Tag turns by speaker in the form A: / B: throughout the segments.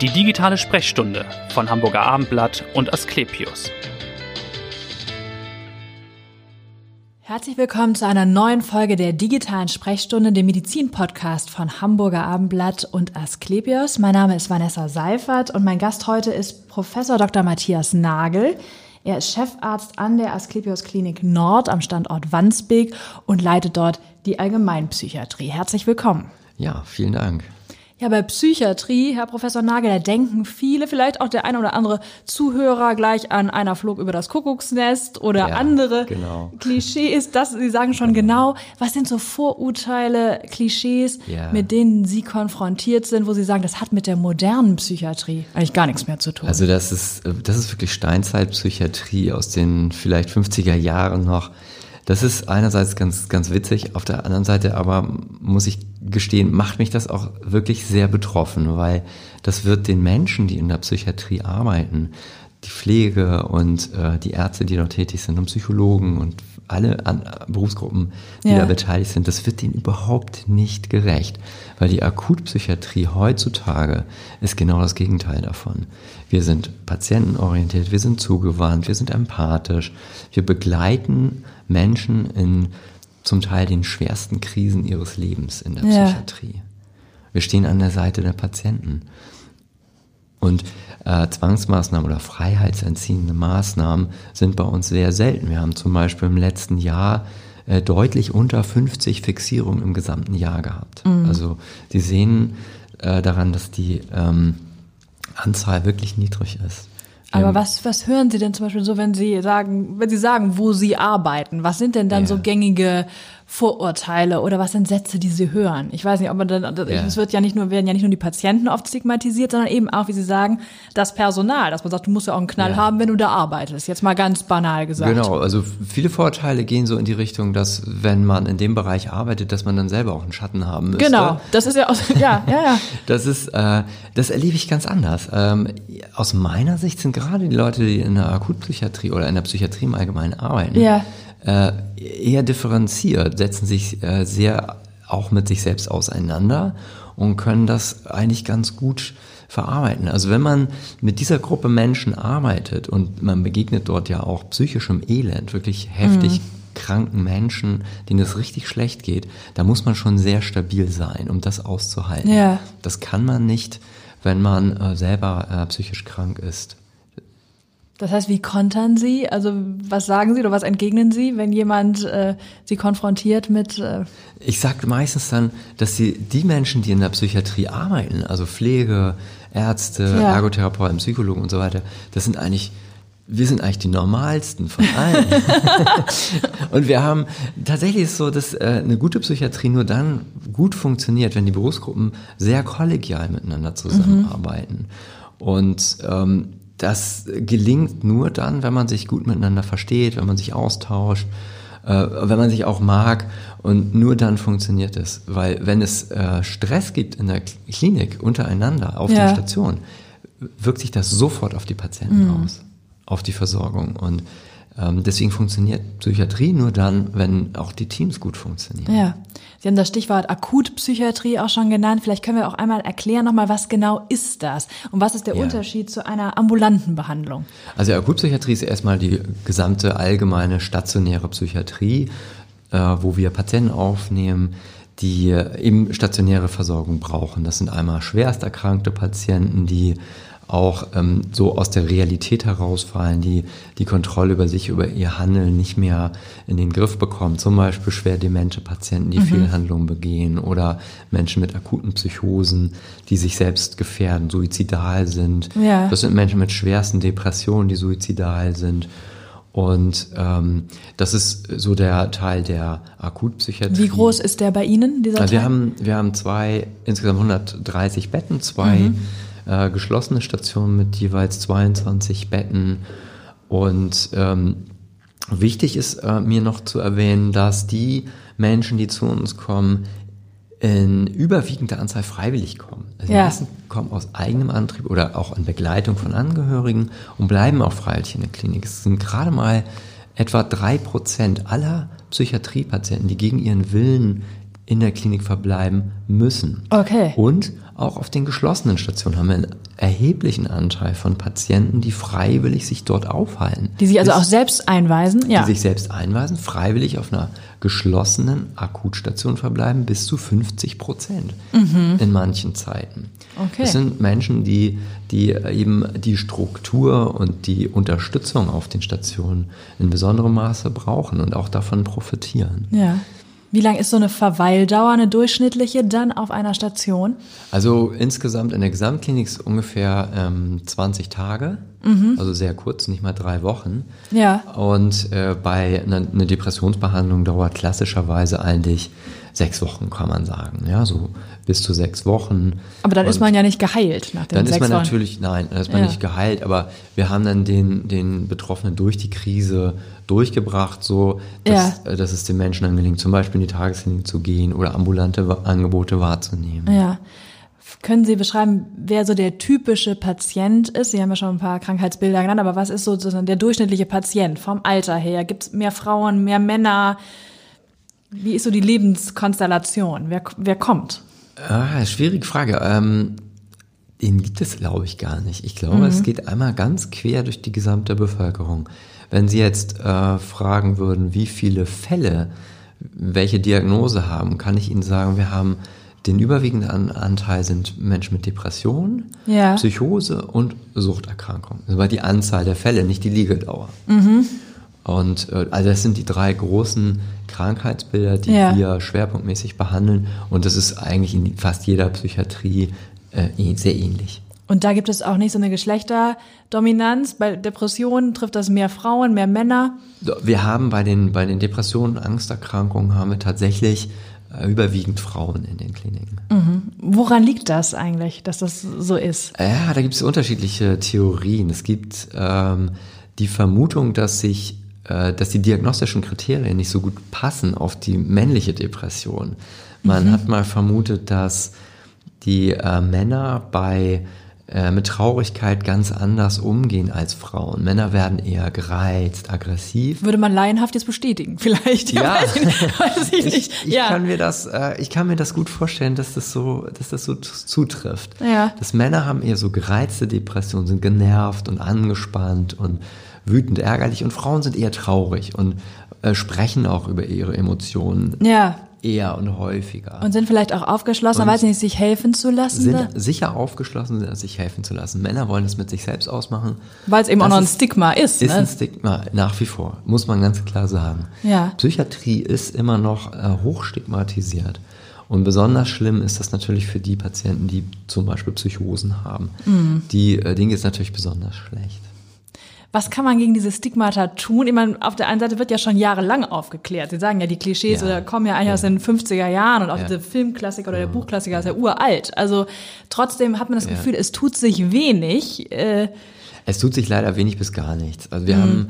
A: Die digitale Sprechstunde von Hamburger Abendblatt und Asklepios.
B: Herzlich willkommen zu einer neuen Folge der digitalen Sprechstunde, dem Medizin-Podcast von Hamburger Abendblatt und Asklepios. Mein Name ist Vanessa Seifert und mein Gast heute ist Professor Dr. Matthias Nagel. Er ist Chefarzt an der Asklepios Klinik Nord am Standort Wandsbek und leitet dort die Allgemeinpsychiatrie. Herzlich willkommen.
C: Ja, vielen Dank.
B: Ja, bei Psychiatrie, Herr Professor Nagel, da denken viele, vielleicht auch der eine oder andere Zuhörer gleich an einer flog über das Kuckucksnest oder
C: Ja,
B: andere
C: genau.
B: Klischees. Das, Sie sagen schon genau. Was sind so Vorurteile, Klischees,
C: Ja.
B: mit denen Sie konfrontiert sind, wo Sie sagen, das hat mit der modernen Psychiatrie eigentlich gar nichts mehr zu tun?
C: Also das ist, äh, das ist wirklich Steinzeitpsychiatrie aus den vielleicht 50er Jahren noch. Das ist einerseits ganz, ganz witzig, auf der anderen Seite aber muss ich gestehen, macht mich das auch wirklich sehr betroffen, weil das wird den Menschen, die in der Psychiatrie arbeiten, die Pflege und äh, die Ärzte, die dort tätig sind und Psychologen und alle an, Berufsgruppen, die
B: Ja.
C: da beteiligt sind, das wird denen überhaupt nicht gerecht, weil die Akutpsychiatrie heutzutage ist genau das Gegenteil davon. Wir sind patientenorientiert, wir sind zugewandt, wir sind empathisch, wir begleiten Menschen in zum Teil den schwersten Krisen ihres Lebens in der
B: Ja.
C: Psychiatrie. Wir stehen an der Seite der Patienten. Und äh, Zwangsmaßnahmen oder freiheitsentziehende Maßnahmen sind bei uns sehr selten. Wir haben zum Beispiel im letzten Jahr äh, deutlich unter 50 Fixierungen im gesamten Jahr gehabt. Also Sie sehen äh, daran, dass die ähm, Anzahl wirklich niedrig ist.
B: Aber
C: Ähm,
B: was, was hören Sie denn zum Beispiel so, wenn Sie sagen, wenn Sie sagen, wo Sie arbeiten? Was sind denn dann
C: Ja.
B: so gängige Vorurteile oder was sind Sätze, die Sie hören? Ich weiß nicht, ob man dann, es wird ja nicht nur, werden ja nicht nur die Patienten oft stigmatisiert, sondern eben auch, wie Sie sagen, das Personal, dass man sagt, du musst ja auch einen Knall
C: Ja.
B: haben, wenn du da arbeitest. Jetzt mal ganz banal gesagt.
C: Genau, also viele Vorteile gehen so in die Richtung, dass wenn man in dem Bereich arbeitet, dass man dann selber auch einen Schatten haben müsste.
B: Genau. Das ist ja aus, ja, ja, ja.
C: Das ist, äh, das erlebe ich ganz anders. Ähm, aus meiner Sicht sind gerade die Leute, die in der Akutpsychiatrie oder in der Psychiatrie im Allgemeinen arbeiten,
B: Ja.
C: Äh, eher differenziert, setzen sich äh, sehr auch mit sich selbst auseinander und können das eigentlich ganz gut verarbeiten. Also wenn man mit dieser Gruppe Menschen arbeitet und man begegnet dort ja auch psychischem Elend, wirklich heftig kranken Menschen, denen es richtig schlecht geht, da muss man schon sehr stabil sein, um das auszuhalten.
B: Ja.
C: Das kann man nicht, wenn man äh, selber äh, psychisch krank ist.
B: Das heißt, wie kontern Sie? Also was sagen Sie oder was entgegnen Sie, wenn jemand äh, Sie konfrontiert mit äh,
C: Ich sage meistens dann, dass die, die Menschen, die in der Psychiatrie arbeiten, also Pflege, Ärzte,
B: Ja.
C: Ergotherapeuten, Psychologen und so weiter, das sind eigentlich, wir sind eigentlich die normalsten von allen. und wir haben, tatsächlich ist so, dass äh, eine gute Psychiatrie nur dann gut funktioniert, wenn die Berufsgruppen sehr kollegial miteinander zusammenarbeiten. Und ähm, das gelingt nur dann, wenn man sich gut miteinander versteht, wenn man sich austauscht, äh, wenn man sich auch mag und nur dann funktioniert es. Weil wenn es äh, Stress gibt in der Klinik untereinander auf
B: Ja.
C: der Station, wirkt sich das sofort auf die Patienten
B: Mhm.
C: aus, auf die Versorgung. Und deswegen funktioniert Psychiatrie nur dann, wenn auch die Teams gut funktionieren.
B: Ja, Sie haben das Stichwort Akutpsychiatrie auch schon genannt. Vielleicht können wir auch einmal erklären nochmal, was genau ist das und was ist der
C: Ja.
B: Unterschied zu einer ambulanten Behandlung?
C: Also Akutpsychiatrie ist erstmal die gesamte allgemeine stationäre Psychiatrie, äh, wo wir Patienten aufnehmen, die äh, eben stationäre Versorgung brauchen. Das sind einmal schwerst erkrankte Patienten, die auch ähm, so aus der Realität herausfallen, die die Kontrolle über sich, über ihr Handeln nicht mehr in den Griff bekommen. Zum Beispiel schwer demente Patienten, die Fehlhandlungen begehen oder Menschen mit akuten Psychosen, die sich selbst gefährden, suizidal sind.
B: Ja.
C: Das sind Menschen mit schwersten Depressionen, die suizidal sind. Und ähm, das ist so der Teil der Akutpsychiatrie.
B: Wie groß ist der bei Ihnen, dieser
C: Also wir
B: Teil?
C: haben, wir haben zwei, insgesamt 130 Betten, zwei
B: Mhm.
C: Äh, geschlossene Stationen mit jeweils 22 Betten. Und ähm, wichtig ist äh, mir noch zu erwähnen, dass die Menschen, die zu uns kommen, in überwiegender Anzahl freiwillig kommen. Also die
B: Ja.
C: meisten kommen aus eigenem Antrieb oder auch in Begleitung von Angehörigen und bleiben auch freiwillig in der Klinik. Es sind gerade mal etwa drei Prozent aller Psychiatriepatienten, die gegen ihren Willen in der Klinik verbleiben müssen.
B: Okay.
C: Und auch auf den geschlossenen Stationen haben wir einen erheblichen Anteil von Patienten, die freiwillig sich dort aufhalten.
B: Die sich also
C: Bis-
B: auch selbst einweisen? Ja.
C: die sich selbst einweisen, freiwillig auf einer geschlossenen Akutstation verbleiben, bis zu 50 Prozent in manchen Zeiten.
B: Mhm. Okay.
C: Das sind Menschen, die, die eben die Struktur und die Unterstützung auf den Stationen in besonderem Maße brauchen und auch davon profitieren.
B: ja. Wie lang ist so eine Verweildauer, eine durchschnittliche, dann auf einer Station?
C: Also insgesamt in der Gesamtklinik ist ungefähr ähm, 20 Tage, also sehr kurz, nicht mal drei Wochen.
B: Ja.
C: Und äh, bei einer eine Depressionsbehandlung dauert klassischerweise eigentlich sechs Wochen, kann man sagen. Ja, so bis zu sechs Wochen.
B: Aber dann
C: Und
B: ist man ja nicht geheilt nach den
C: dann ist
B: sechs
C: man
B: Wochen.
C: natürlich, nein, dann ist man
B: Ja.
C: nicht geheilt, aber wir haben dann den, den Betroffenen durch die Krise durchgebracht, so dass, äh, dass es den Menschen dann gelingt, zum Beispiel in die Tagesklinik zu gehen oder ambulante Angebote wahrzunehmen.
B: Ja. Können Sie beschreiben, wer so der typische Patient ist? Sie haben ja schon ein paar Krankheitsbilder genannt, aber was ist sozusagen der durchschnittliche Patient vom Alter her? Gibt es mehr Frauen, mehr Männer? Wie ist so die Lebenskonstellation? Wer, wer kommt?
C: Ah, schwierige Frage. Ähm, den gibt es, glaube ich, gar nicht. Ich glaube, es geht einmal ganz quer durch die gesamte Bevölkerung. Wenn Sie jetzt äh, fragen würden, wie viele Fälle welche Diagnose haben, kann ich Ihnen sagen, wir haben den überwiegenden An Anteil sind Menschen mit Depressionen,
B: Ja.
C: Psychose und Suchterkrankung. Das war die Anzahl der Fälle, nicht die Liegedauer. Und äh, also das sind die drei großen Krankheitsbilder, die
B: Ja.
C: wir schwerpunktmäßig behandeln. Und das ist eigentlich in fast jeder Psychiatrie äh, eh- sehr ähnlich.
B: Und da gibt es auch nicht so eine Geschlechterdominanz. Bei Depressionen trifft das mehr Frauen, mehr Männer.
C: Wir haben bei den, bei den Depressionen, Angsterkrankungen haben wir tatsächlich äh, überwiegend Frauen in den Kliniken.
B: Woran liegt das eigentlich, dass das so ist?
C: Ja, da gibt es unterschiedliche Theorien. Es gibt ähm, die Vermutung, dass sich, äh, dass die diagnostischen Kriterien nicht so gut passen auf die männliche Depression. Man hat mal vermutet, dass die äh, Männer bei äh, mit Traurigkeit ganz anders umgehen als Frauen. Männer werden eher gereizt, aggressiv.
B: Würde man laienhaft jetzt bestätigen, vielleicht.
C: Ja.
B: weiß ich, nicht. weiß ich nicht.
C: Ich, ich,
B: ja.
C: kann mir das, äh, ich kann mir das gut vorstellen, dass das so, dass das so zutrifft.
B: Ja.
C: Dass Männer haben eher so gereizte Depressionen, sind genervt und angespannt und wütend, ärgerlich und Frauen sind eher traurig und äh, sprechen auch über ihre Emotionen
B: ja.
C: eher und häufiger.
B: Und sind vielleicht auch aufgeschlossen,
C: Und
B: weiß nicht, sich helfen zu lassen,
C: sind sicher aufgeschlossen, sich helfen zu lassen. Männer wollen es mit sich selbst ausmachen.
B: weil es eben auch
C: Das
B: noch ein Stigma ist.
C: Ist
B: ne?
C: ein Stigma, nach wie vor, muss man ganz klar sagen.
B: Ja.
C: Psychiatrie ist immer noch äh, hochstigmatisiert. Und besonders schlimm ist das natürlich für die Patienten, die zum Beispiel Psychosen haben.
B: Mhm.
C: Die, äh, denen geht es natürlich besonders schlecht.
B: Was kann man gegen diese Stigmata tun? Ich meine, auf der einen Seite wird ja schon jahrelang aufgeklärt. Sie sagen ja, die Klischees
C: Ja.
B: oder kommen ja eigentlich aus den 50er Jahren und auch
C: Ja.
B: diese Filmklassiker oder der Buchklassiker ist ja uralt. Also trotzdem hat man das
C: Ja.
B: Gefühl, es tut sich wenig. Äh,
C: Es tut sich leider wenig bis gar nichts. Also
B: Mhm.
C: wir haben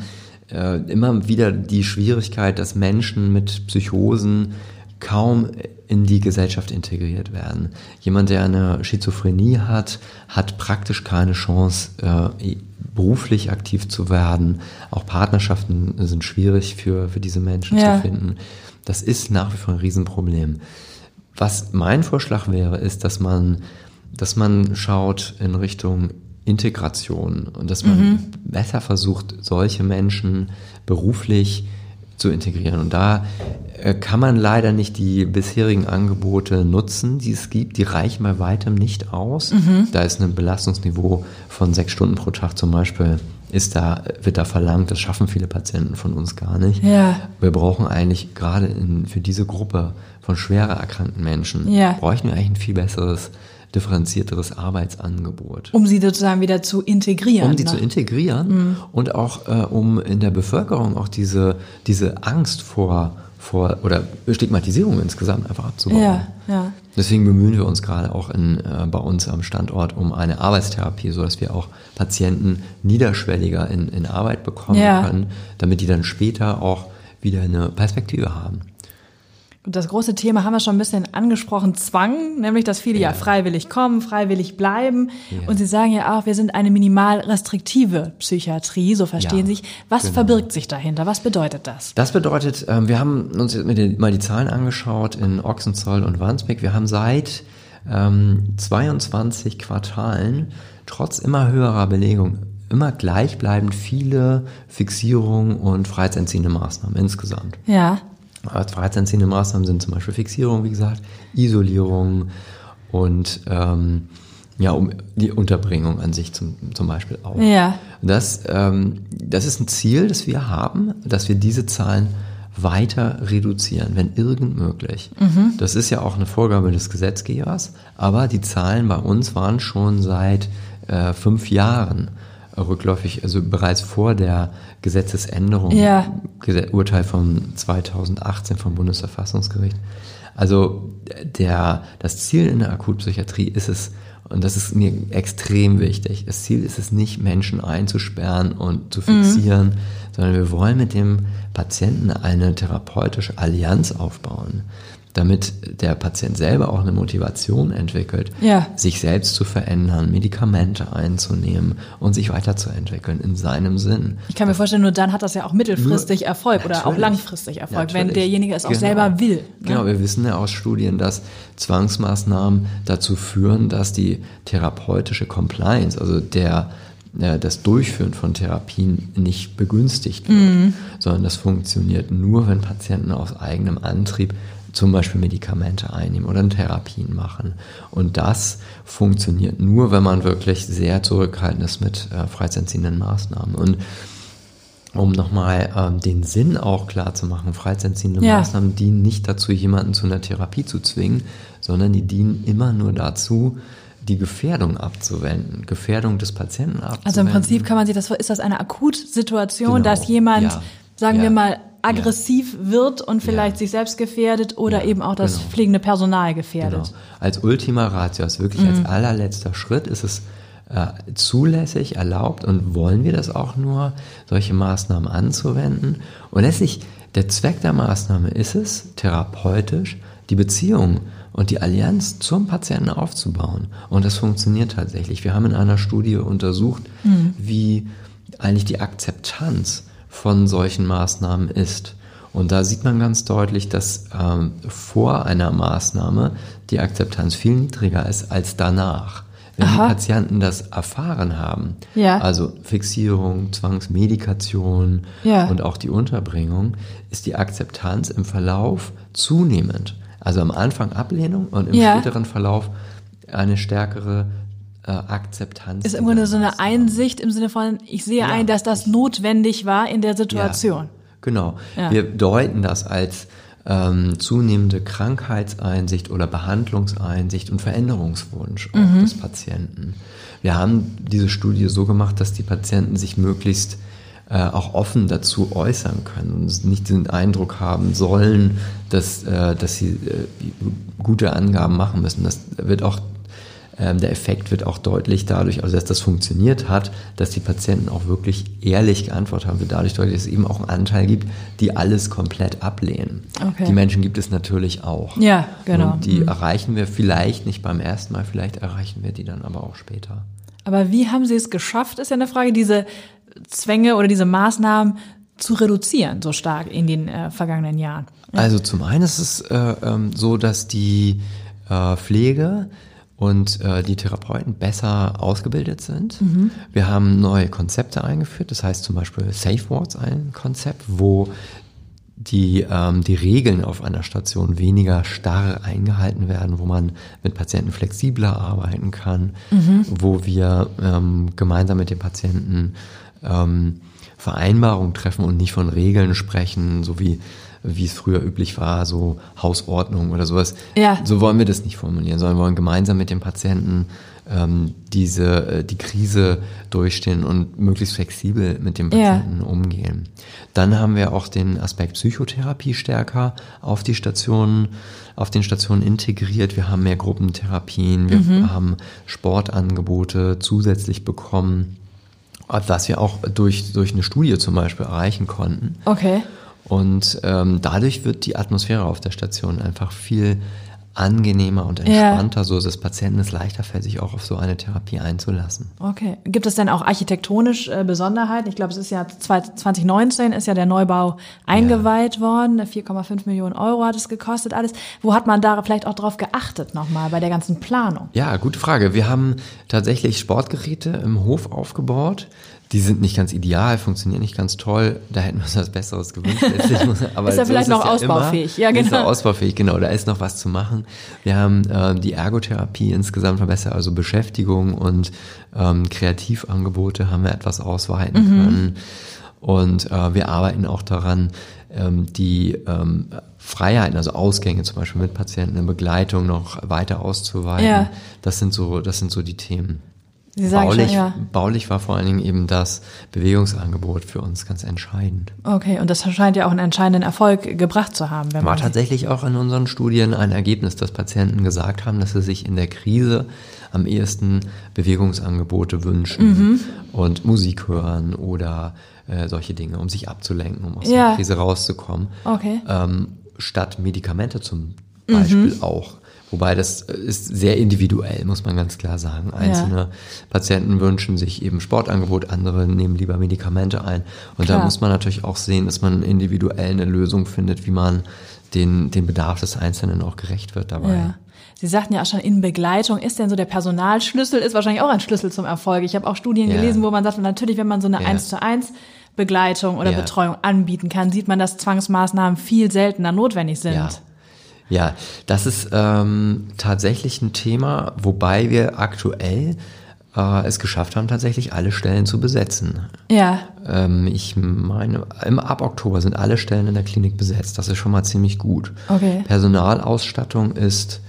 C: äh, immer wieder die Schwierigkeit, dass Menschen mit Psychosen kaum in die Gesellschaft integriert werden. Jemand, der eine Schizophrenie hat, hat praktisch keine Chance, äh, beruflich aktiv zu werden. Auch Partnerschaften sind schwierig für, für diese Menschen
B: Ja.
C: zu finden. Das ist nach wie vor ein Riesenproblem. Was mein Vorschlag wäre, ist, dass man, dass man schaut in Richtung Integration und dass man besser versucht, solche Menschen beruflich zu integrieren. Und da kann man leider nicht die bisherigen Angebote nutzen, die es gibt. Die reichen bei weitem nicht aus. Da ist ein Belastungsniveau von sechs Stunden pro Tag zum Beispiel, ist da, wird da verlangt. Das schaffen viele Patienten von uns gar nicht.
B: Ja.
C: Wir brauchen eigentlich gerade in, für diese Gruppe von schwerer erkrankten Menschen,
B: Ja.
C: bräuchten wir eigentlich ein viel besseres, differenzierteres Arbeitsangebot.
B: um sie sozusagen wieder zu integrieren.
C: Um die
B: ne?
C: zu integrieren und auch äh, um in der Bevölkerung auch diese, diese Angst vor, vor oder Stigmatisierung insgesamt einfach abzubauen.
B: Ja, ja.
C: Deswegen bemühen wir uns gerade auch in, äh, bei uns am Standort um eine Arbeitstherapie, sodass wir auch Patienten niederschwelliger in, in Arbeit bekommen
B: Ja.
C: können, damit die dann später auch wieder eine Perspektive haben.
B: Das große Thema haben wir schon ein bisschen angesprochen, Zwang, nämlich dass viele ja, ja freiwillig kommen, freiwillig bleiben. Ja. Und Sie sagen ja auch, wir sind eine minimal restriktive Psychiatrie, so verstehen ja, sich. Was genau. verbirgt sich dahinter? Was bedeutet das?
C: Das bedeutet, ähm, wir haben uns mal die Zahlen angeschaut in Ochsenzoll und Wandsbek. Wir haben seit ähm, 22 Quartalen trotz immer höherer Belegung immer gleichbleibend viele Fixierungen und freiheitsentziehende Maßnahmen insgesamt.
B: Ja.
C: Freiheitsentziehende Maßnahmen sind zum Beispiel Fixierung, wie gesagt, Isolierung und ähm, ja, um die Unterbringung an sich zum, zum Beispiel auch.
B: Ja.
C: Das, ähm, das ist ein Ziel, das wir haben, dass wir diese Zahlen weiter reduzieren, wenn irgend möglich. Mhm. Das ist ja auch eine Vorgabe des Gesetzgebers, aber die Zahlen bei uns waren schon seit äh, fünf Jahren rückläufig, also bereits vor der Gesetzesänderung,
B: ja.
C: Urteil von 2018 vom Bundesverfassungsgericht. Also der, das Ziel in der Akutpsychiatrie ist es, und das ist mir extrem wichtig, das Ziel ist es nicht, Menschen einzusperren und zu fixieren, mhm. sondern wir wollen mit dem Patienten eine therapeutische Allianz aufbauen damit der Patient selber auch eine Motivation entwickelt,
B: ja.
C: sich selbst zu verändern, Medikamente einzunehmen und sich weiterzuentwickeln in seinem Sinn.
B: Ich kann mir vorstellen, nur dann hat das ja auch mittelfristig nur, Erfolg oder auch langfristig Erfolg, natürlich. wenn derjenige es auch genau. selber will. Ne?
C: Genau, wir wissen ja aus Studien, dass Zwangsmaßnahmen dazu führen, dass die therapeutische Compliance, also der das Durchführen von Therapien nicht begünstigt wird, mhm. sondern das funktioniert nur, wenn Patienten aus eigenem Antrieb zum Beispiel Medikamente einnehmen oder Therapien machen. Und das funktioniert nur, wenn man wirklich sehr zurückhaltend ist mit äh, freiheitsentziehenden Maßnahmen. Und um nochmal ähm, den Sinn auch klar zu machen, freiheitsentziehende ja. Maßnahmen dienen nicht dazu, jemanden zu einer Therapie zu zwingen, sondern die dienen immer nur dazu, die Gefährdung abzuwenden, Gefährdung des Patienten abzuwenden.
B: Also im Prinzip kann man sich das, ist das eine Akutsituation, genau. dass jemand, ja. sagen ja. wir mal, aggressiv ja. wird und vielleicht ja. sich selbst gefährdet oder ja, eben auch das genau. pflegende Personal gefährdet. Genau.
C: Als Ultima Ratio, als wirklich mhm. als allerletzter Schritt ist es äh, zulässig, erlaubt und wollen wir das auch nur, solche Maßnahmen anzuwenden. Und letztlich, der Zweck der Maßnahme ist es, therapeutisch die Beziehung und die Allianz zum Patienten aufzubauen. Und das funktioniert tatsächlich. Wir haben in einer Studie untersucht, mhm. wie eigentlich die Akzeptanz von solchen Maßnahmen ist. Und da sieht man ganz deutlich, dass ähm, vor einer Maßnahme die Akzeptanz viel niedriger ist als danach. Wenn Aha. die Patienten das erfahren haben,
B: ja.
C: also Fixierung, Zwangsmedikation ja. und auch die Unterbringung, ist die Akzeptanz im Verlauf zunehmend. Also am Anfang Ablehnung und im ja. späteren Verlauf eine stärkere äh, Akzeptanz.
B: Ist immer so eine Einsicht im Sinne von, ich sehe ja. ein, dass das notwendig war in der Situation. Ja,
C: genau. Ja. Wir deuten das als ähm, zunehmende Krankheitseinsicht oder Behandlungseinsicht und Veränderungswunsch mhm. des Patienten. Wir haben diese Studie so gemacht, dass die Patienten sich möglichst äh, auch offen dazu äußern können und nicht den Eindruck haben sollen, dass, äh, dass sie äh, gute Angaben machen müssen. Das wird auch der Effekt wird auch deutlich dadurch, also dass das funktioniert hat, dass die Patienten auch wirklich ehrlich geantwortet haben, wird dadurch deutlich, dass es eben auch einen Anteil gibt, die alles komplett ablehnen. Okay. Die Menschen gibt es natürlich auch.
B: Ja, genau.
C: Und die mhm. erreichen wir vielleicht nicht beim ersten Mal, vielleicht erreichen wir die dann aber auch später.
B: Aber wie haben Sie es geschafft, ist ja eine Frage, diese Zwänge oder diese Maßnahmen zu reduzieren so stark in den äh, vergangenen Jahren?
C: Ja. Also zum einen ist es äh, ähm, so, dass die äh, Pflege und äh, die Therapeuten besser ausgebildet sind. Mhm. Wir haben neue Konzepte eingeführt, das heißt zum Beispiel Safe Wards ein Konzept, wo die, ähm, die Regeln auf einer Station weniger starr eingehalten werden, wo man mit Patienten flexibler arbeiten kann, mhm. wo wir ähm, gemeinsam mit den Patienten ähm, Vereinbarungen treffen und nicht von Regeln sprechen, so wie wie es früher üblich war, so Hausordnung oder sowas.
B: Ja.
C: So wollen wir das nicht formulieren, sondern wir wollen gemeinsam mit dem Patienten ähm, diese äh, die Krise durchstehen und möglichst flexibel mit dem Patienten ja. umgehen. Dann haben wir auch den Aspekt Psychotherapie stärker auf die Stationen auf den Stationen integriert. Wir haben mehr Gruppentherapien, wir mhm. haben Sportangebote zusätzlich bekommen, was wir auch durch, durch eine Studie zum Beispiel erreichen konnten.
B: Okay.
C: Und ähm, dadurch wird die Atmosphäre auf der Station einfach viel angenehmer und entspannter, ja. so dass Patienten es leichter fällt, sich auch auf so eine Therapie einzulassen.
B: Okay. Gibt es denn auch architektonisch äh, Besonderheiten? Ich glaube, es ist ja 2019 ist ja der Neubau eingeweiht ja. worden. 4,5 Millionen Euro hat es gekostet alles. Wo hat man da vielleicht auch drauf geachtet nochmal bei der ganzen Planung?
C: Ja, gute Frage. Wir haben tatsächlich Sportgeräte im Hof aufgebaut die sind nicht ganz ideal, funktionieren nicht ganz toll. Da hätten wir uns was Besseres gewünscht.
B: Aber ist ja so vielleicht noch ausbaufähig.
C: Ja, genau. Ist noch ausbaufähig, genau. Da ist noch was zu machen. Wir haben äh, die Ergotherapie insgesamt verbessert, also Beschäftigung und ähm, Kreativangebote haben wir etwas ausweiten mhm. können. Und äh, wir arbeiten auch daran, ähm, die ähm, Freiheiten, also Ausgänge zum Beispiel mit Patienten in Begleitung noch weiter auszuweiten. Ja. Das sind so, das sind so die Themen.
B: Sie sagen
C: baulich,
B: schon, ja.
C: baulich war vor allen Dingen eben das Bewegungsangebot für uns ganz entscheidend.
B: Okay, und das scheint ja auch einen entscheidenden Erfolg gebracht zu haben.
C: War tatsächlich auch in unseren Studien ein Ergebnis, dass Patienten gesagt haben, dass sie sich in der Krise am ehesten Bewegungsangebote wünschen mhm. und Musik hören oder äh, solche Dinge, um sich abzulenken, um aus ja. der Krise rauszukommen.
B: Okay.
C: Ähm, statt Medikamente zum Beispiel mhm. auch. Wobei das ist sehr individuell, muss man ganz klar sagen. Einzelne ja. Patienten wünschen sich eben Sportangebot, andere nehmen lieber Medikamente ein. Und klar. da muss man natürlich auch sehen, dass man individuell eine Lösung findet, wie man den, den Bedarf des Einzelnen auch gerecht wird dabei. Ja.
B: Sie sagten ja auch schon in Begleitung, ist denn so der Personalschlüssel, ist wahrscheinlich auch ein Schlüssel zum Erfolg. Ich habe auch Studien ja. gelesen, wo man sagt, natürlich, wenn man so eine eins ja. zu eins Begleitung oder Betreuung anbieten kann, sieht man, dass Zwangsmaßnahmen viel seltener notwendig sind.
C: Ja. Ja, das ist ähm, tatsächlich ein Thema, wobei wir aktuell äh, es geschafft haben, tatsächlich alle Stellen zu besetzen.
B: Ja.
C: Ähm, ich meine, im, ab Oktober sind alle Stellen in der Klinik besetzt. Das ist schon mal ziemlich gut.
B: Okay.
C: Personalausstattung ist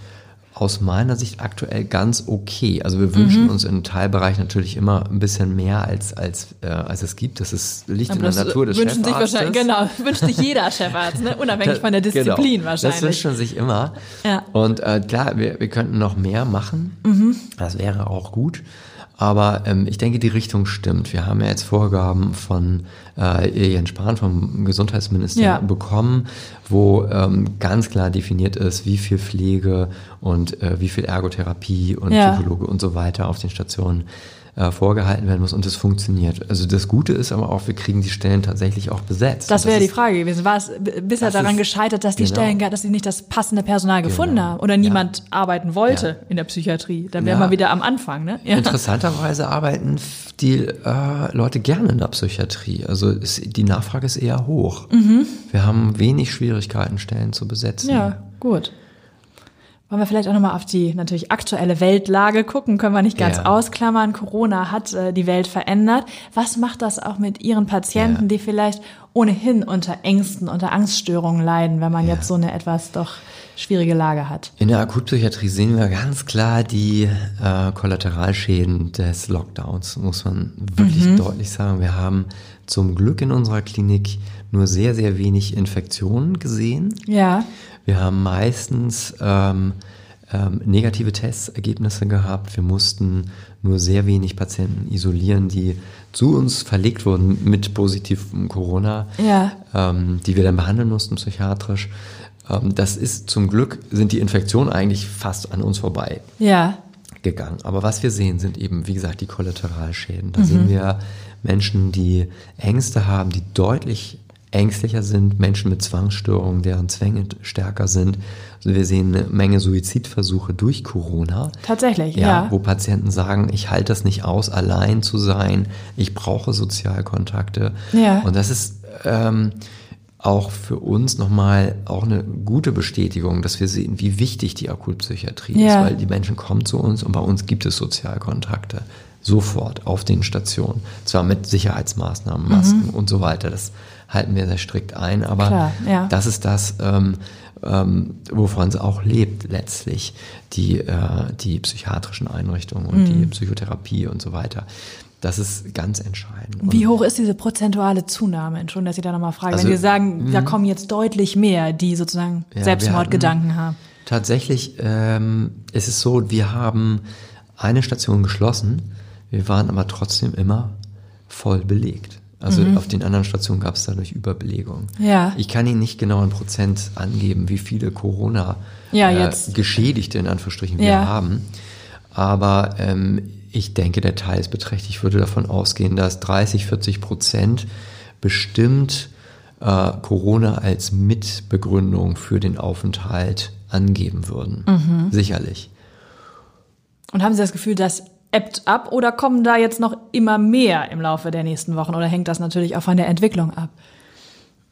C: aus meiner Sicht aktuell ganz okay. Also wir wünschen mhm. uns im Teilbereich natürlich immer ein bisschen mehr als als äh, als es gibt. Das ist liegt Aber in der Natur des
B: wünschen
C: Chefarztes.
B: Sich wahrscheinlich, genau, wünscht sich jeder Chefarzt, ne? unabhängig von der genau. Disziplin genau. wahrscheinlich.
C: Das wünscht man sich immer.
B: Ja.
C: Und äh, klar, wir, wir könnten noch mehr machen.
B: Mhm.
C: Das wäre auch gut. Aber ähm, ich denke, die Richtung stimmt. Wir haben ja jetzt Vorgaben von äh, Jens Spahn vom Gesundheitsministerium ja. bekommen, wo ähm, ganz klar definiert ist, wie viel Pflege und äh, wie viel Ergotherapie und ja. Psychologe und so weiter auf den Stationen äh, vorgehalten werden muss und es funktioniert. Also das Gute ist aber auch, wir kriegen die Stellen tatsächlich auch besetzt.
B: Das wäre die Frage gewesen. War es bisher daran ist, gescheitert, dass die genau. Stellen, dass sie nicht das passende Personal gefunden genau. haben oder niemand ja. arbeiten wollte ja. in der Psychiatrie? Dann wären ja. wir wieder am Anfang. Ne?
C: Interessanterweise arbeiten die äh, Leute gerne in der Psychiatrie. Also ist, die Nachfrage ist eher hoch.
B: Mhm.
C: Wir haben wenig Schwierigkeiten, Stellen zu besetzen.
B: Ja, gut. Wollen wir vielleicht auch nochmal auf die natürlich aktuelle Weltlage gucken, können wir nicht ganz ja. ausklammern. Corona hat äh, die Welt verändert. Was macht das auch mit Ihren Patienten, ja. die vielleicht ohnehin unter Ängsten, unter Angststörungen leiden, wenn man ja. jetzt so eine etwas doch schwierige Lage hat?
C: In der Akutpsychiatrie sehen wir ganz klar die äh, Kollateralschäden des Lockdowns, muss man wirklich mhm. deutlich sagen. Wir haben zum Glück in unserer Klinik nur sehr, sehr wenig Infektionen gesehen.
B: Ja.
C: Wir haben meistens ähm, ähm, negative Testergebnisse gehabt. Wir mussten nur sehr wenig Patienten isolieren, die zu uns verlegt wurden mit positivem Corona,
B: ja.
C: ähm, die wir dann behandeln mussten psychiatrisch. Ähm, das ist zum Glück sind die Infektionen eigentlich fast an uns vorbei.
B: Ja.
C: Gegangen. Aber was wir sehen, sind eben, wie gesagt, die Kollateralschäden. Da mhm. sehen wir Menschen, die Ängste haben, die deutlich ängstlicher sind, Menschen mit Zwangsstörungen, deren Zwänge stärker sind. Also wir sehen eine Menge Suizidversuche durch Corona.
B: Tatsächlich, ja,
C: ja. Wo Patienten sagen, ich halte das nicht aus, allein zu sein, ich brauche Sozialkontakte.
B: Ja.
C: Und das ist ähm, auch für uns nochmal auch eine gute Bestätigung, dass wir sehen, wie wichtig die Akutpsychiatrie ja. ist, weil die Menschen kommen zu uns und bei uns gibt es Sozialkontakte sofort auf den Stationen. Zwar mit Sicherheitsmaßnahmen, Masken mhm. und so weiter. Das halten wir sehr strikt ein, aber
B: Klar, ja.
C: das ist das, ähm, ähm, wovon es auch lebt letztlich, die, äh, die psychiatrischen Einrichtungen und mhm. die Psychotherapie und so weiter. Das ist ganz entscheidend. Und
B: Wie hoch ist diese prozentuale Zunahme? Entschuldigung, dass ich da nochmal frage. Also, Wenn wir sagen, da mhm. kommen jetzt deutlich mehr, die sozusagen ja, Selbstmordgedanken haben.
C: Tatsächlich ähm, ist es so, wir haben eine Station geschlossen, wir waren aber trotzdem immer voll belegt. Also auf den anderen Stationen gab es dadurch Überbelegung.
B: Ja.
C: Ich kann Ihnen nicht genau in Prozent angeben, wie viele Corona
B: Ja,
C: äh, in Anführungsstrichen wir
B: Ja.
C: haben. Aber ähm, ich denke, der Teil ist beträchtlich. Ich würde davon ausgehen, dass 30, 40 Prozent bestimmt äh, Corona als Mitbegründung für den Aufenthalt angeben würden.
B: Mhm.
C: Sicherlich.
B: Und haben Sie das Gefühl, das ebbt ab oder kommen da jetzt noch immer mehr im Laufe der nächsten Wochen oder hängt das natürlich auch von der Entwicklung ab?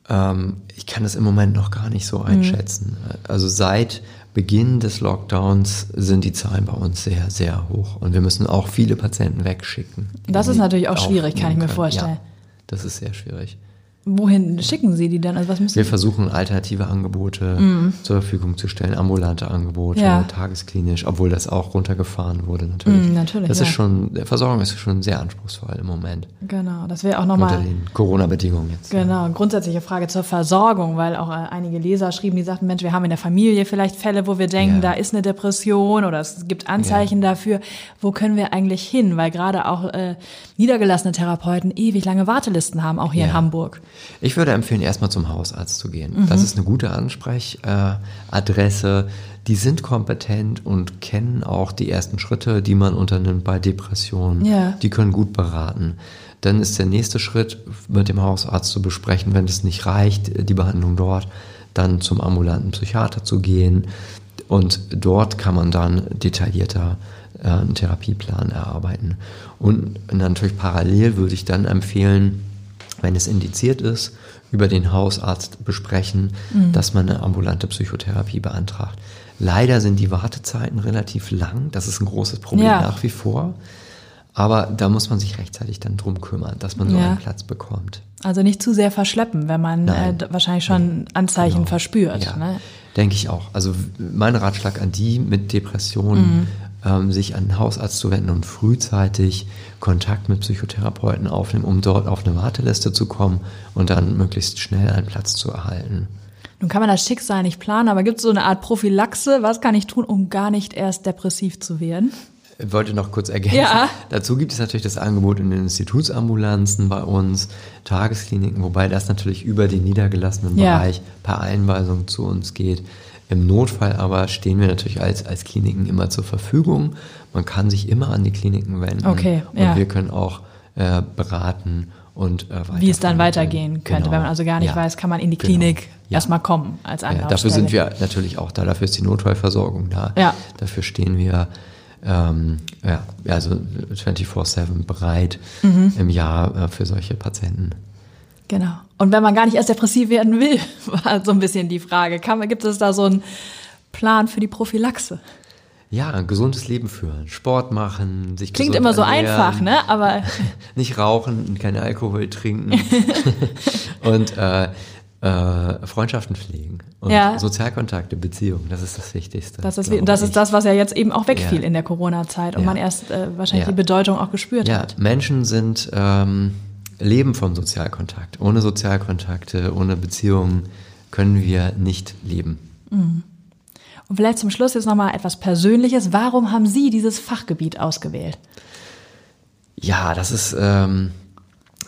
C: Ähm, ich kann das im Moment noch gar nicht so einschätzen. Also seit Beginn des Lockdowns sind die Zahlen bei uns sehr, sehr hoch. Und wir müssen auch viele Patienten wegschicken.
B: Das ist natürlich auch schwierig, kann ich mir vorstellen.
C: Ja, das ist sehr schwierig.
B: Wohin schicken Sie die dann? Also was müssen
C: Wir versuchen alternative Angebote zur Verfügung zu stellen, ambulante Angebote,
B: Mhm. Ja.
C: tagesklinisch, obwohl das auch runtergefahren wurde natürlich.
B: Mm, natürlich,
C: Das
B: ja.
C: ist schon, der Versorgung ist schon sehr anspruchsvoll im Moment.
B: Genau, das wäre auch
C: Unter
B: nochmal
C: den Corona-Bedingungen jetzt.
B: Genau, grundsätzliche Frage zur Versorgung, weil auch äh, einige Leser schrieben, die sagten, Mensch, wir haben in der Familie vielleicht Fälle, wo wir denken,
C: Ja.
B: da ist eine Depression oder es gibt Anzeichen dafür. Wo können wir eigentlich hin? Weil gerade auch äh, niedergelassene Therapeuten ewig lange Wartelisten haben, auch hier in
C: Ja.
B: Hamburg.
C: Ich würde empfehlen, erstmal zum Hausarzt zu gehen. Das ist eine gute Ansprechadresse. Äh, die sind kompetent und kennen auch die ersten Schritte, die man unternimmt bei Depressionen.
B: Ja.
C: Die können gut beraten. Dann ist der nächste Schritt, mit dem Hausarzt zu besprechen, wenn es nicht reicht, die Behandlung dort, dann zum ambulanten Psychiater zu gehen. Und dort kann man dann detaillierter äh, einen Therapieplan erarbeiten. Und natürlich parallel würde ich dann empfehlen, wenn es indiziert ist, über den Hausarzt besprechen, dass man eine ambulante Psychotherapie beantragt. Leider sind die Wartezeiten relativ lang. Das ist ein großes Problem
B: Ja.
C: nach wie vor. Aber da muss man sich rechtzeitig dann drum kümmern, dass man so
B: Ja.
C: einen Platz bekommt.
B: Also nicht zu sehr verschleppen, wenn man äh,
C: Nein.
B: wahrscheinlich schon Anzeichen
C: Genau.
B: verspürt.
C: Ja,
B: Ne?
C: denke ich auch. Also mein Ratschlag an die mit Depressionen,
B: Mhm.
C: Ähm, sich an den Hausarzt zu wenden und frühzeitig Kontakt mit Psychotherapeuten aufnehmen, um dort auf eine Warteliste zu kommen und dann möglichst schnell einen Platz zu erhalten.
B: Nun kann man das Schicksal nicht planen, aber gibt es so eine Art Prophylaxe? Was kann ich tun, um gar nicht erst depressiv zu werden?
C: Ich wollte noch kurz ergänzen.
B: Ja.
C: Dazu gibt es natürlich das Angebot in den Institutsambulanzen bei uns, Tageskliniken, wobei das natürlich über den niedergelassenen
B: Ja.
C: Bereich per Einweisung zu uns geht. Im Notfall aber stehen wir natürlich als, als Kliniken immer zur Verfügung. Man kann sich immer an die Kliniken wenden.
B: Okay,
C: und
B: ja.
C: wir können auch äh, beraten und äh,
B: Wie es dann weitergehen könnte.
C: Genau.
B: Wenn man also gar nicht
C: Ja.
B: weiß, kann man in die
C: Genau.
B: Klinik
C: Ja.
B: erstmal kommen als
C: Ja,
B: Anlaufstelle.
C: dafür sind wir natürlich auch da, dafür ist die Notfallversorgung da.
B: Ja.
C: Dafür stehen wir ähm, ja, also 24-7 bereit
B: Mhm.
C: im Jahr äh, für solche Patienten.
B: Genau. Und wenn man gar nicht erst depressiv werden will, war so ein bisschen die Frage. Kann, gibt es da so einen Plan für die Prophylaxe?
C: Ja, ein gesundes Leben führen, Sport machen, sich
B: Klingt immer so
C: ernähren,
B: einfach, ne? Aber
C: Nicht rauchen und keinen Alkohol trinken und äh, äh, Freundschaften pflegen und
B: Ja.
C: Sozialkontakte, Beziehungen, das ist das Wichtigste.
B: das ist, das, ist das, was ja jetzt eben auch wegfiel
C: Ja.
B: in der Corona-Zeit und
C: Ja.
B: man erst äh, wahrscheinlich
C: Ja.
B: die Bedeutung auch gespürt
C: Ja,
B: hat.
C: Menschen sind ähm, leben vom Sozialkontakt. Ohne Sozialkontakte, ohne Beziehungen können wir nicht leben.
B: Und vielleicht zum Schluss jetzt nochmal etwas Persönliches. Warum haben Sie dieses Fachgebiet ausgewählt?
C: Ja, das ist ähm,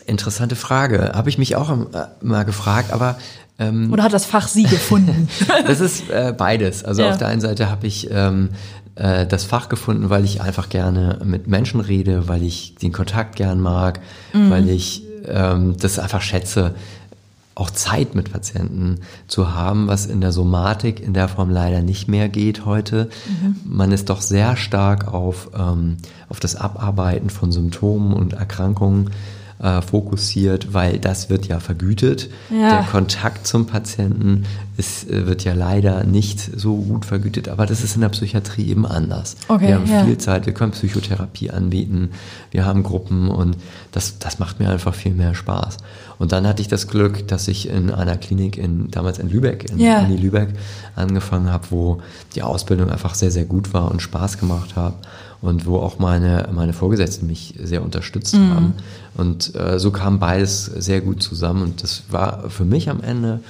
C: interessante Frage. Habe ich mich auch äh, mal gefragt, aber ähm,
B: Oder hat das Fach Sie gefunden?
C: das ist äh, beides. Also
B: Ja.
C: auf der einen Seite habe ich ähm, äh, das Fach gefunden, weil ich einfach gerne mit Menschen rede, weil ich den Kontakt gern mag, weil ich ähm, das einfach schätze, auch Zeit mit Patienten zu haben, was in der Somatik in der Form leider nicht mehr geht heute. Man ist doch sehr stark auf, ähm, auf das Abarbeiten von Symptomen und Erkrankungen äh, fokussiert, weil das wird ja vergütet.
B: Ja.
C: Der Kontakt zum Patienten ist, äh, wird ja leider nicht so gut vergütet, aber das ist in der Psychiatrie eben anders.
B: Okay,
C: wir haben
B: ja.
C: viel Zeit, wir können Psychotherapie anbieten, wir haben Gruppen und das, das macht mir einfach viel mehr Spaß. Und dann hatte ich das Glück, dass ich in einer Klinik in, damals in Lübeck, in
B: Ja.
C: Uni Lübeck, angefangen habe, wo die Ausbildung einfach sehr, sehr gut war und Spaß gemacht hat und wo auch meine, meine Vorgesetzten mich sehr unterstützt
B: Mhm.
C: haben. Und äh, so kam beides sehr gut zusammen und das war für mich am Ende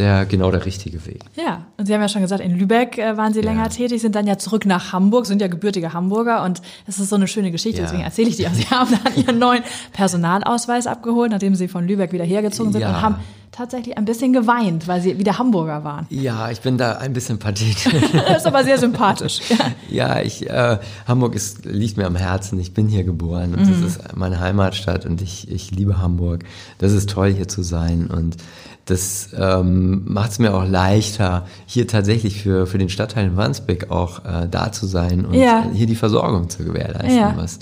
C: der genau der richtige Weg.
B: Ja, und Sie haben ja schon gesagt, in Lübeck äh, waren Sie länger tätig, sind dann ja zurück nach Hamburg, sind ja gebürtige Hamburger und es ist so eine schöne Geschichte,
C: Ja.
B: deswegen erzähle ich die. auch. Sie haben dann Ihren neuen Personalausweis abgeholt, nachdem Sie von Lübeck wieder hergezogen sind
C: Ja.
B: und haben tatsächlich ein bisschen geweint, weil Sie wieder Hamburger waren.
C: Ja, ich bin da ein bisschen pathetisch.
B: Das ist aber sehr sympathisch. Ja.
C: Ich, äh, Hamburg ist, liegt mir am Herzen. Ich bin hier geboren und das ist meine Heimatstadt und ich, ich liebe Hamburg. Das ist toll, hier zu sein und das ähm, macht es mir auch leichter, hier tatsächlich für, für den Stadtteil Wandsbek auch äh, da zu sein und
B: Ja.
C: hier die Versorgung zu gewährleisten.
B: Ja.
C: Was,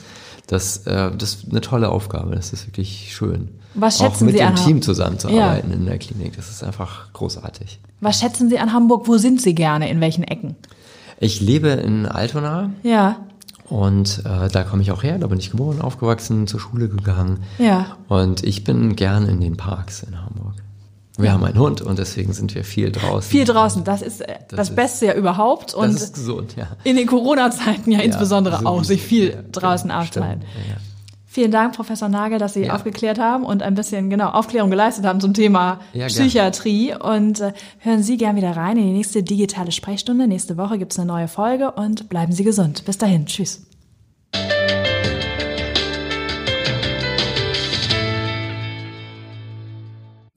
C: das, äh, das ist eine tolle Aufgabe, das ist wirklich schön.
B: Was
C: auch
B: schätzen
C: mit
B: Sie
C: dem
B: an-
C: Team zusammenzuarbeiten in der Klinik, das ist einfach großartig.
B: Was schätzen Sie an Hamburg? Wo sind Sie gerne? In welchen Ecken?
C: Ich lebe in Altona,
B: Ja,
C: Und äh, da komme ich auch her, da bin ich geboren, aufgewachsen, zur Schule gegangen.
B: Ja.
C: Und ich bin gern in den Parks in Hamburg. Wir haben einen Hund und deswegen sind wir viel draußen.
B: viel draußen. Das ist äh, das,
C: Das ist-
B: Beste ja überhaupt.
C: Das
B: Und
C: ist gesund, ja.
B: in den Corona-Zeiten ja, insbesondere
C: so
B: auch, sich viel
C: ja,
B: draußen
C: stimmt,
B: aufzuhalten.
C: Ja, ja.
B: Vielen Dank, Professor Nagel, dass Sie
C: Ja.
B: aufgeklärt haben und ein bisschen genau Aufklärung geleistet haben zum Thema
C: Ja.
B: Psychiatrie. Und äh, hören Sie gern wieder rein in die nächste digitale Sprechstunde. Nächste Woche gibt's eine neue Folge und bleiben Sie gesund. Bis dahin. Tschüss.